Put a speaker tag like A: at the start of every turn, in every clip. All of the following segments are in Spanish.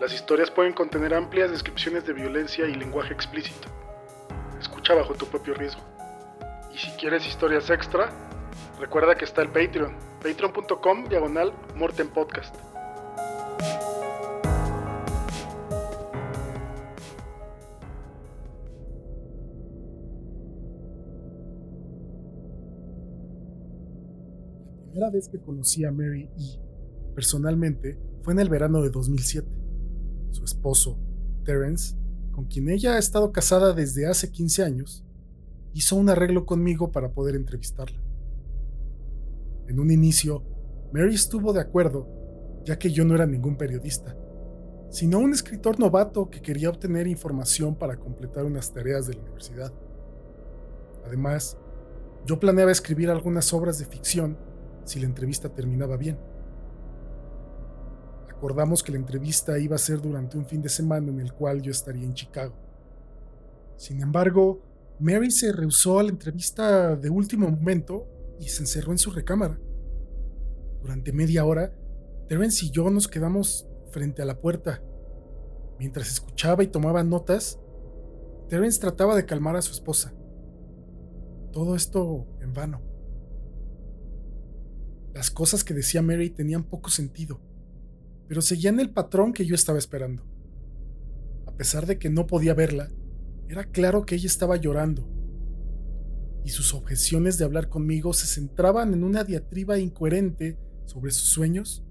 A: Las historias pueden contener amplias descripciones de violencia y lenguaje explícito. Escucha bajo tu propio riesgo. Y si quieres historias extra, recuerda que está el Patreon, patreon.com diagonal Morten Podcast. La primera vez que conocí a Mary E. personalmente fue en el verano de 2007. Su esposo, Terence, con quien ella ha estado casada desde hace 15 años, hizo un arreglo conmigo para poder entrevistarla. En un inicio, Mary estuvo de acuerdo, ya que yo no era ningún periodista, sino un escritor novato que quería obtener información para completar unas tareas de la universidad. Además, yo planeaba escribir algunas obras de ficción si la entrevista terminaba bien. Acordamos que la entrevista iba a ser durante un fin de semana en el cual yo estaría en Chicago. Sin embargo, Mary se rehusó a la entrevista de último momento y se encerró en su recámara. Durante media hora, Terence y yo nos quedamos frente a la puerta. Mientras escuchaba y tomaba notas, Terence trataba de calmar a su esposa. Todo esto en vano. Las cosas que decía Mary tenían poco sentido, pero seguían el patrón que yo estaba esperando. A pesar de que no podía verla, era claro que ella estaba llorando, y sus objeciones de hablar conmigo se centraban en una diatriba incoherente sobre sus sueños,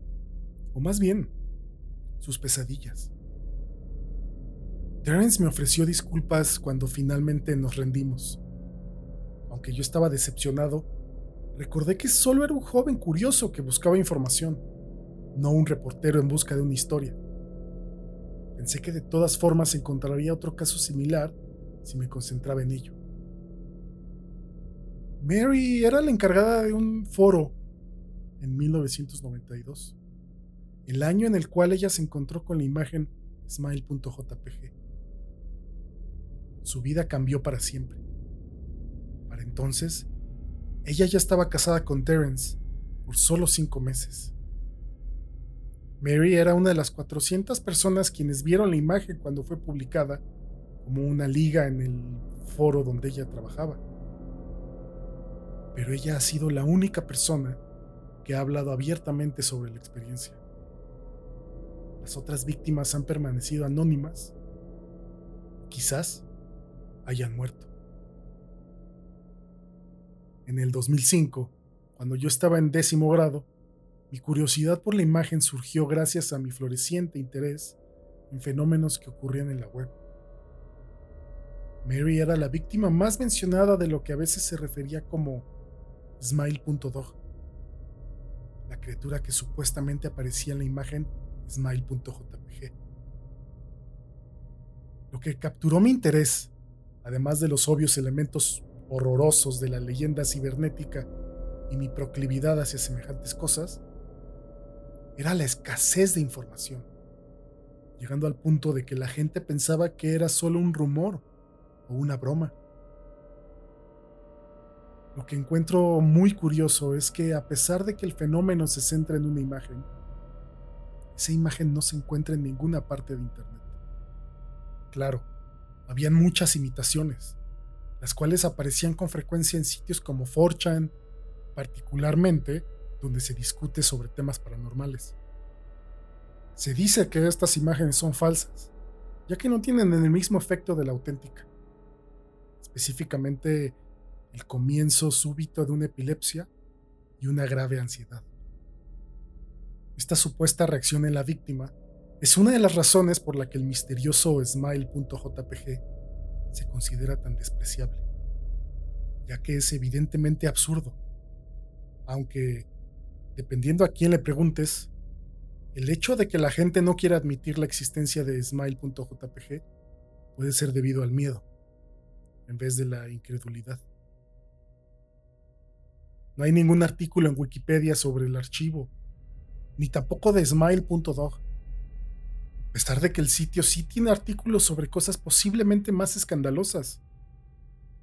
A: o más bien, sus pesadillas. Terence me ofreció disculpas cuando finalmente nos rendimos. Aunque yo estaba decepcionado, recordé que solo era un joven curioso que buscaba información, no un reportero en busca de una historia. Pensé que de todas formas encontraría otro caso similar si me concentraba en ello. Mary era la encargada de un foro en 1992, el año en el cual ella se encontró con la imagen smile.jpg. Su vida cambió para siempre. Para entonces, ella ya estaba casada con Terence por solo cinco meses. Mary era una de las 400 personas quienes vieron la imagen cuando fue publicada como una liga en el foro donde ella trabajaba. Pero ella ha sido la única persona que ha hablado abiertamente sobre la experiencia. Las otras víctimas han permanecido anónimas. Quizás hayan muerto. En el 2005, cuando yo estaba en décimo grado, mi curiosidad por la imagen surgió gracias a mi floreciente interés en fenómenos que ocurrían en la web. Mary era la víctima más mencionada de lo que a veces se refería como Smile.dog, la criatura que supuestamente aparecía en la imagen Smile.jpg. Lo que capturó mi interés, además de los obvios elementos horrorosos de la leyenda cibernética y mi proclividad hacia semejantes cosas, era la escasez de información, llegando al punto de que la gente pensaba que era solo un rumor o una broma. Lo que encuentro muy curioso es que a pesar de que el fenómeno se centra en una imagen, esa imagen no se encuentra en ninguna parte de Internet. Claro, habían muchas imitaciones, las cuales aparecían con frecuencia en sitios como 4chan, particularmente donde se discute sobre temas paranormales. Se dice que estas imágenes son falsas, ya que no tienen el mismo efecto de la auténtica. Específicamente el comienzo súbito de una epilepsia y una grave ansiedad. Esta supuesta reacción en la víctima es una de las razones por la que el misterioso smile.jpg se considera tan despreciable, ya que es evidentemente absurdo, aunque, dependiendo a quién le preguntes, el hecho de que la gente no quiera admitir la existencia de smile.jpg puede ser debido al miedo, en vez de la incredulidad. No hay ningún artículo en Wikipedia sobre el archivo, ni tampoco de smile.dog. A pesar de que el sitio sí tiene artículos sobre cosas posiblemente más escandalosas,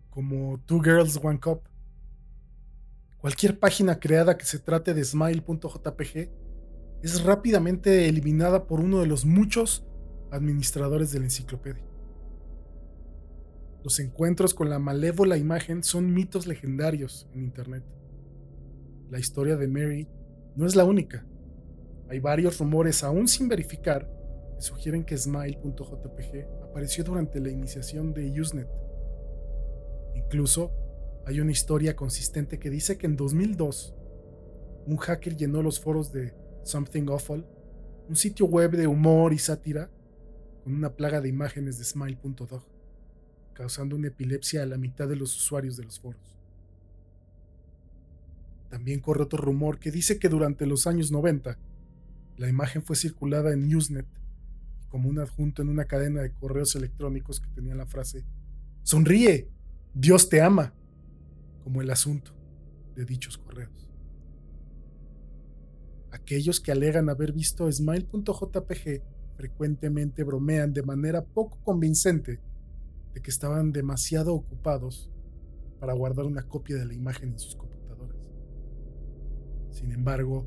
A: como Two Girls One Cup. Cualquier página creada que se trate de smile.jpg es rápidamente eliminada por uno de los muchos administradores de la enciclopedia. Los encuentros con la malévola imagen son mitos legendarios en Internet. La historia de Mary no es la única. Hay varios rumores aún sin verificar que sugieren que Smile.jpg apareció durante la iniciación de Usenet. Incluso hay una historia consistente que dice que en 2002 un hacker llenó los foros de Something Awful, un sitio web de humor y sátira, con una plaga de imágenes de Smile.dog, causando una epilepsia a la mitad de los usuarios de los foros. También corre otro rumor que dice que durante los años 90, la imagen fue circulada en Usenet como un adjunto en una cadena de correos electrónicos que tenía la frase Sonríe, Dios te ama, como el asunto de dichos correos aquellos que alegan haber visto Smile.jpg frecuentemente bromean de manera poco convincente de que estaban demasiado ocupados para guardar una copia de la imagen en sus computadoras. Sin embargo,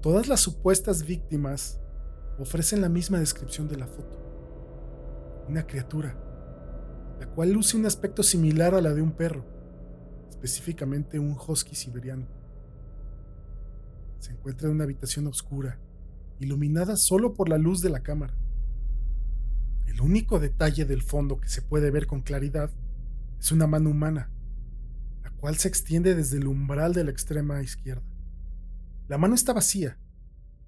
A: todas las supuestas víctimas ofrecen la misma descripción de la foto. Una criatura, la cual luce un aspecto similar a la de un perro, específicamente un husky siberiano se encuentra en una habitación oscura, iluminada solo por la luz de la cámara. El único detalle del fondo que se puede ver con claridad es una mano humana, la cual se extiende desde el umbral de la extrema izquierda. La mano está vacía,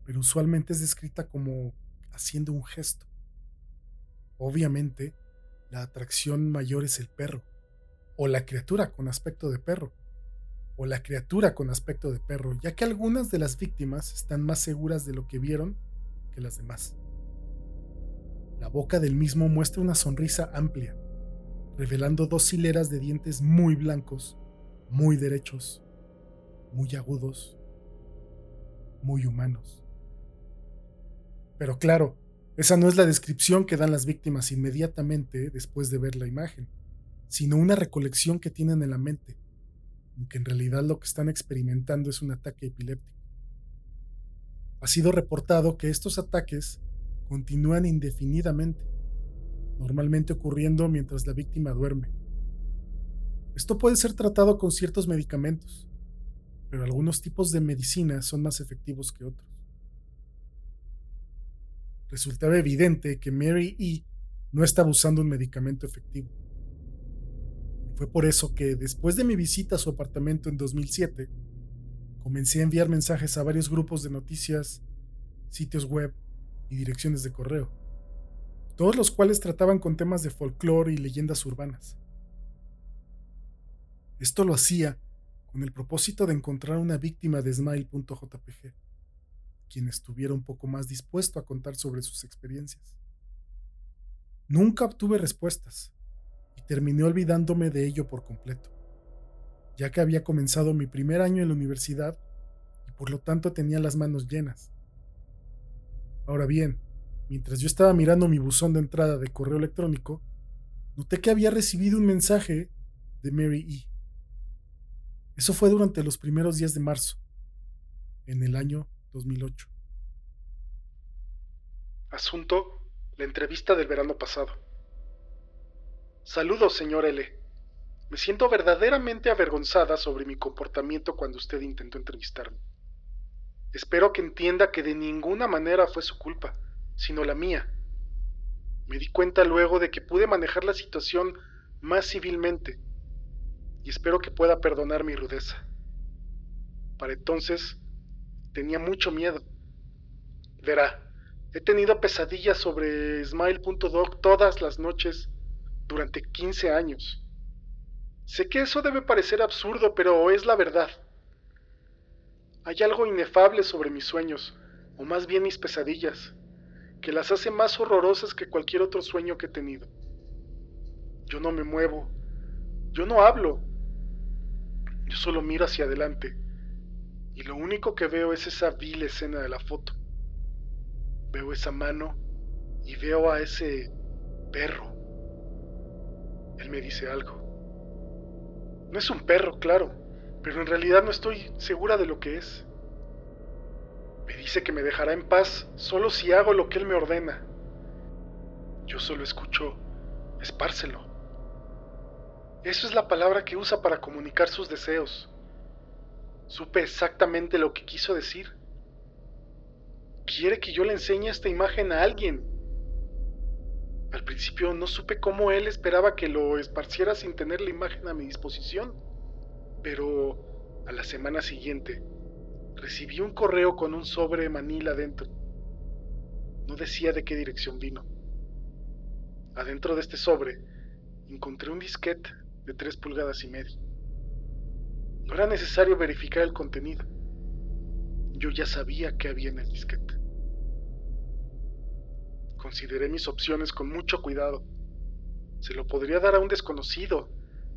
A: pero usualmente es descrita como haciendo un gesto. Obviamente, la atracción mayor es el perro, o la criatura con aspecto de perro o la criatura con aspecto de perro, ya que algunas de las víctimas están más seguras de lo que vieron que las demás. La boca del mismo muestra una sonrisa amplia, revelando dos hileras de dientes muy blancos, muy derechos, muy agudos, muy humanos. Pero claro, esa no es la descripción que dan las víctimas inmediatamente después de ver la imagen, sino una recolección que tienen en la mente aunque en realidad lo que están experimentando es un ataque epiléptico. Ha sido reportado que estos ataques continúan indefinidamente, normalmente ocurriendo mientras la víctima duerme. Esto puede ser tratado con ciertos medicamentos, pero algunos tipos de medicina son más efectivos que otros. Resultaba evidente que Mary E. no estaba usando un medicamento efectivo. Fue por eso que, después de mi visita a su apartamento en 2007, comencé a enviar mensajes a varios grupos de noticias, sitios web y direcciones de correo, todos los cuales trataban con temas de folclore y leyendas urbanas. Esto lo hacía con el propósito de encontrar una víctima de Smile.jpg, quien estuviera un poco más dispuesto a contar sobre sus experiencias. Nunca obtuve respuestas, terminé olvidándome de ello por completo, ya que había comenzado mi primer año en la universidad y por lo tanto tenía las manos llenas. Ahora bien, mientras yo estaba mirando mi buzón de entrada de correo electrónico, noté que había recibido un mensaje de Mary E. Eso fue durante los primeros días de marzo, en el año 2008.
B: Asunto, la entrevista del verano pasado. Saludos, señor L. Me siento verdaderamente avergonzada sobre mi comportamiento cuando usted intentó entrevistarme. Espero que entienda que de ninguna manera fue su culpa, sino la mía. Me di cuenta luego de que pude manejar la situación más civilmente, y espero que pueda perdonar mi rudeza. Para entonces, tenía mucho miedo. Verá, he tenido pesadillas sobre Smile.doc todas las noches durante 15 años. Sé que eso debe parecer absurdo, pero es la verdad. Hay algo inefable sobre mis sueños, o más bien mis pesadillas, que las hace más horrorosas que cualquier otro sueño que he tenido. Yo no me muevo. Yo no hablo. Yo solo miro hacia adelante. Y lo único que veo es esa vil escena de la foto. Veo esa mano y veo a ese perro. Él me dice algo. No es un perro, claro, pero en realidad no estoy segura de lo que es. Me dice que me dejará en paz solo si hago lo que él me ordena. Yo solo escucho, espárselo. Eso es la palabra que usa para comunicar sus deseos. Supe exactamente lo que quiso decir. Quiere que yo le enseñe esta imagen a alguien. Al principio no supe cómo él esperaba que lo esparciera sin tener la imagen a mi disposición, pero a la semana siguiente recibí un correo con un sobre manila dentro. No decía de qué dirección vino. Adentro de este sobre encontré un disquete de tres pulgadas y media. No era necesario verificar el contenido. Yo ya sabía qué había en el disquete. Consideré mis opciones con mucho cuidado. Se lo podría dar a un desconocido,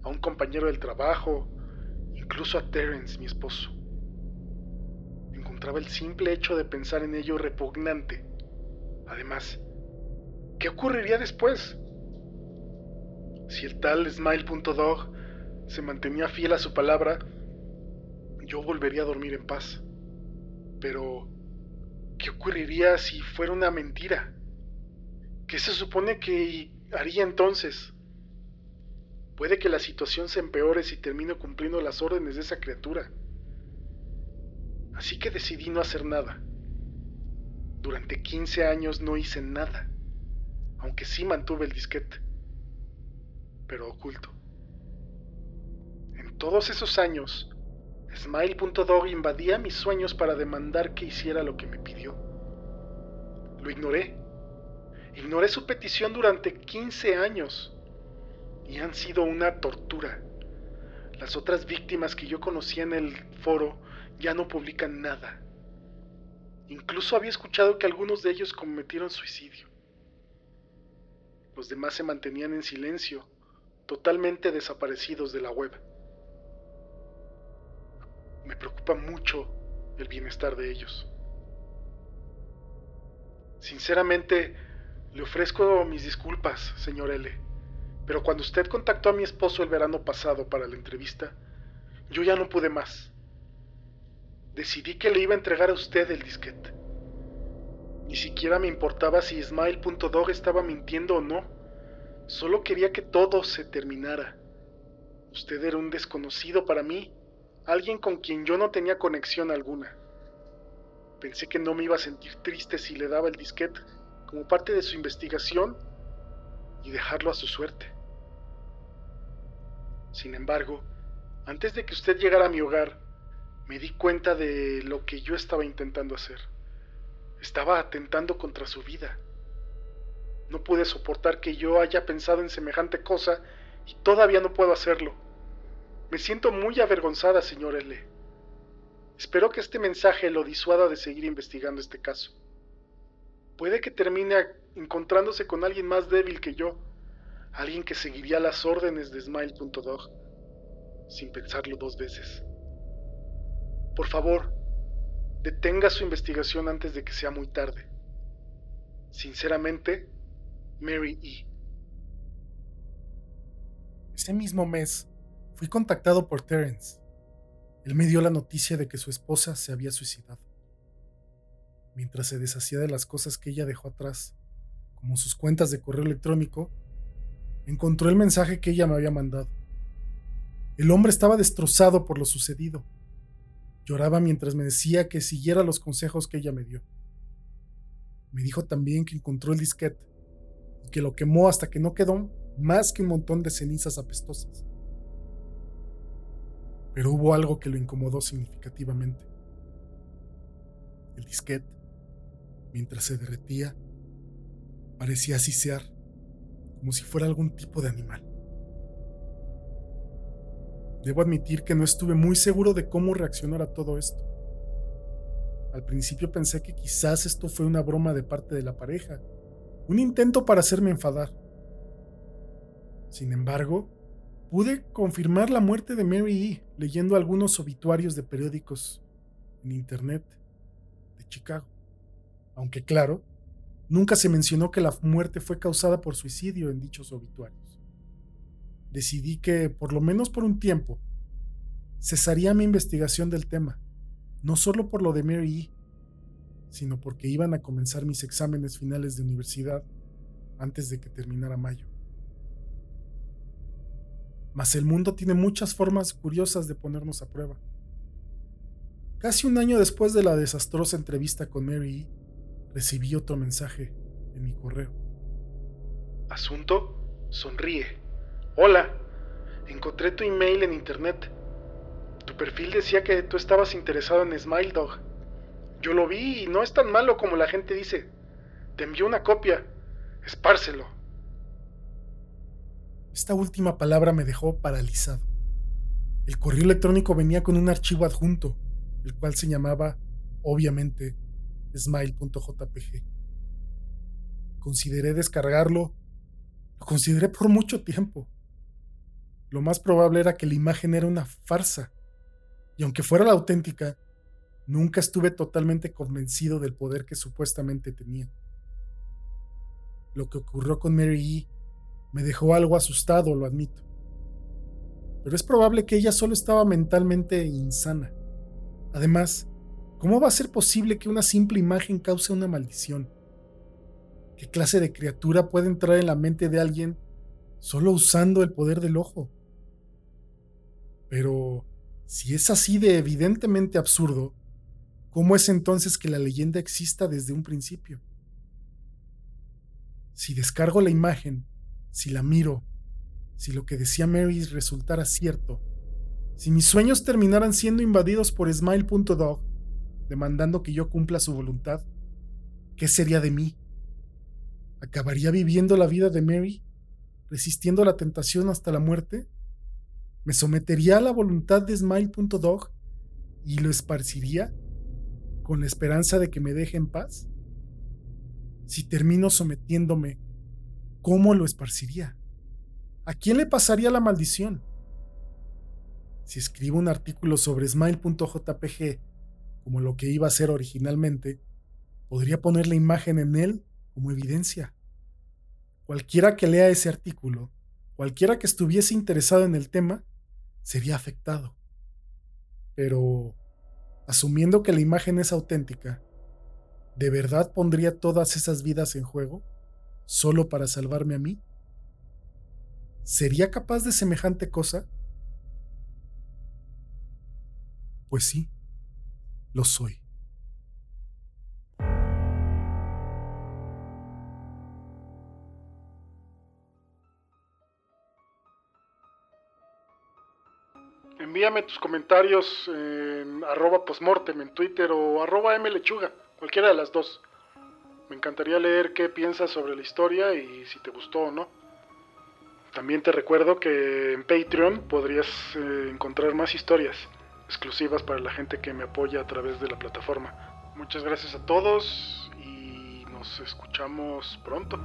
B: a un compañero del trabajo, incluso a Terence, mi esposo. Encontraba el simple hecho de pensar en ello repugnante. Además, ¿qué ocurriría después? Si el tal Smile.dog se mantenía fiel a su palabra, yo volvería a dormir en paz. Pero, ¿qué ocurriría si fuera una mentira? ¿Qué se supone que haría entonces? Puede que la situación se empeore si termino cumpliendo las órdenes de esa criatura. Así que decidí no hacer nada. Durante 15 años no hice nada, aunque sí mantuve el disquete, pero oculto. En todos esos años, Smile.dog invadía mis sueños para demandar que hiciera lo que me pidió. Lo ignoré. Ignoré su petición durante 15 años y han sido una tortura. Las otras víctimas que yo conocía en el foro ya no publican nada. Incluso había escuchado que algunos de ellos cometieron suicidio. Los demás se mantenían en silencio, totalmente desaparecidos de la web. Me preocupa mucho el bienestar de ellos. Sinceramente, le ofrezco mis disculpas, señor L. Pero cuando usted contactó a mi esposo el verano pasado para la entrevista, yo ya no pude más. Decidí que le iba a entregar a usted el disquete. Ni siquiera me importaba si Smile.dog estaba mintiendo o no. Solo quería que todo se terminara. Usted era un desconocido para mí, alguien con quien yo no tenía conexión alguna. Pensé que no me iba a sentir triste si le daba el disquete como parte de su investigación y dejarlo a su suerte. Sin embargo, antes de que usted llegara a mi hogar, me di cuenta de lo que yo estaba intentando hacer. Estaba atentando contra su vida. No pude soportar que yo haya pensado en semejante cosa y todavía no puedo hacerlo. Me siento muy avergonzada, señor L. Espero que este mensaje lo disuada de seguir investigando este caso. Puede que termine encontrándose con alguien más débil que yo, alguien que seguiría las órdenes de Smile.dog, sin pensarlo dos veces. Por favor, detenga su investigación antes de que sea muy tarde. Sinceramente, Mary E.
A: Ese mismo mes, fui contactado por Terence. Él me dio la noticia de que su esposa se había suicidado. Mientras se deshacía de las cosas que ella dejó atrás, como sus cuentas de correo electrónico, encontró el mensaje que ella me había mandado. El hombre estaba destrozado por lo sucedido. Lloraba mientras me decía que siguiera los consejos que ella me dio. Me dijo también que encontró el disquete y que lo quemó hasta que no quedó más que un montón de cenizas apestosas. Pero hubo algo que lo incomodó significativamente. El disquete, mientras se derretía, parecía sisear como si fuera algún tipo de animal. Debo admitir que no estuve muy seguro de cómo reaccionar a todo esto. Al principio pensé que quizás esto fue una broma de parte de la pareja, un intento para hacerme enfadar. Sin embargo, pude confirmar la muerte de Mary E. leyendo algunos obituarios de periódicos en Internet de Chicago. Aunque claro, nunca se mencionó que la muerte fue causada por suicidio en dichos obituarios. Decidí que, por lo menos por un tiempo, cesaría mi investigación del tema, no solo por lo de Mary E., sino porque iban a comenzar mis exámenes finales de universidad antes de que terminara mayo. Mas el mundo tiene muchas formas curiosas de ponernos a prueba. Casi un año después de la desastrosa entrevista con Mary, recibí otro mensaje en mi correo.
B: Asunto, sonríe. Hola, encontré tu email en internet. Tu perfil decía que tú estabas interesado en Smile Dog. Yo lo vi y no es tan malo como la gente dice. Te envió una copia. Espárselo.
A: Esta última palabra me dejó paralizado. El correo electrónico venía con un archivo adjunto, el cual se llamaba, obviamente, smile.jpg. Consideré descargarlo. Lo consideré por mucho tiempo. Lo más probable era que la imagen era una farsa. Y aunque fuera la auténtica, nunca estuve totalmente convencido del poder que supuestamente tenía. Lo que ocurrió con Mary E me dejó algo asustado, lo admito. Pero es probable que ella solo estaba mentalmente insana. Además, ¿cómo va a ser posible que una simple imagen cause una maldición? ¿Qué clase de criatura puede entrar en la mente de alguien solo usando el poder del ojo? Pero, si es así de evidentemente absurdo, ¿cómo es entonces que la leyenda exista desde un principio? Si descargo la imagen si la miro, si lo que decía Mary resultara cierto, si mis sueños terminaran siendo invadidos por Smile.dog, demandando que yo cumpla su voluntad, ¿qué sería de mí? ¿Acabaría viviendo la vida de Mary, resistiendo la tentación hasta la muerte? ¿Me sometería a la voluntad de Smile.dog y lo esparciría con la esperanza de que me deje en paz? Si termino sometiéndome ¿cómo lo esparciría? ¿A quién le pasaría la maldición? Si escribo un artículo sobre smile.jpg, como lo que iba a ser originalmente, podría poner la imagen en él como evidencia. Cualquiera que lea ese artículo, cualquiera que estuviese interesado en el tema, sería afectado. Pero, asumiendo que la imagen es auténtica, ¿de verdad pondría todas esas vidas en juego? solo para salvarme a mí? ¿Sería capaz de semejante cosa? Pues sí, lo soy.
B: Envíame tus comentarios en arroba postmortem en Twitter o arroba mlechuga, cualquiera de las dos. Me encantaría leer qué piensas sobre la historia y si te gustó o no. También te recuerdo que en Patreon podrías eh, encontrar más historias exclusivas para la gente que me apoya a través de la plataforma. Muchas gracias a todos y nos escuchamos pronto.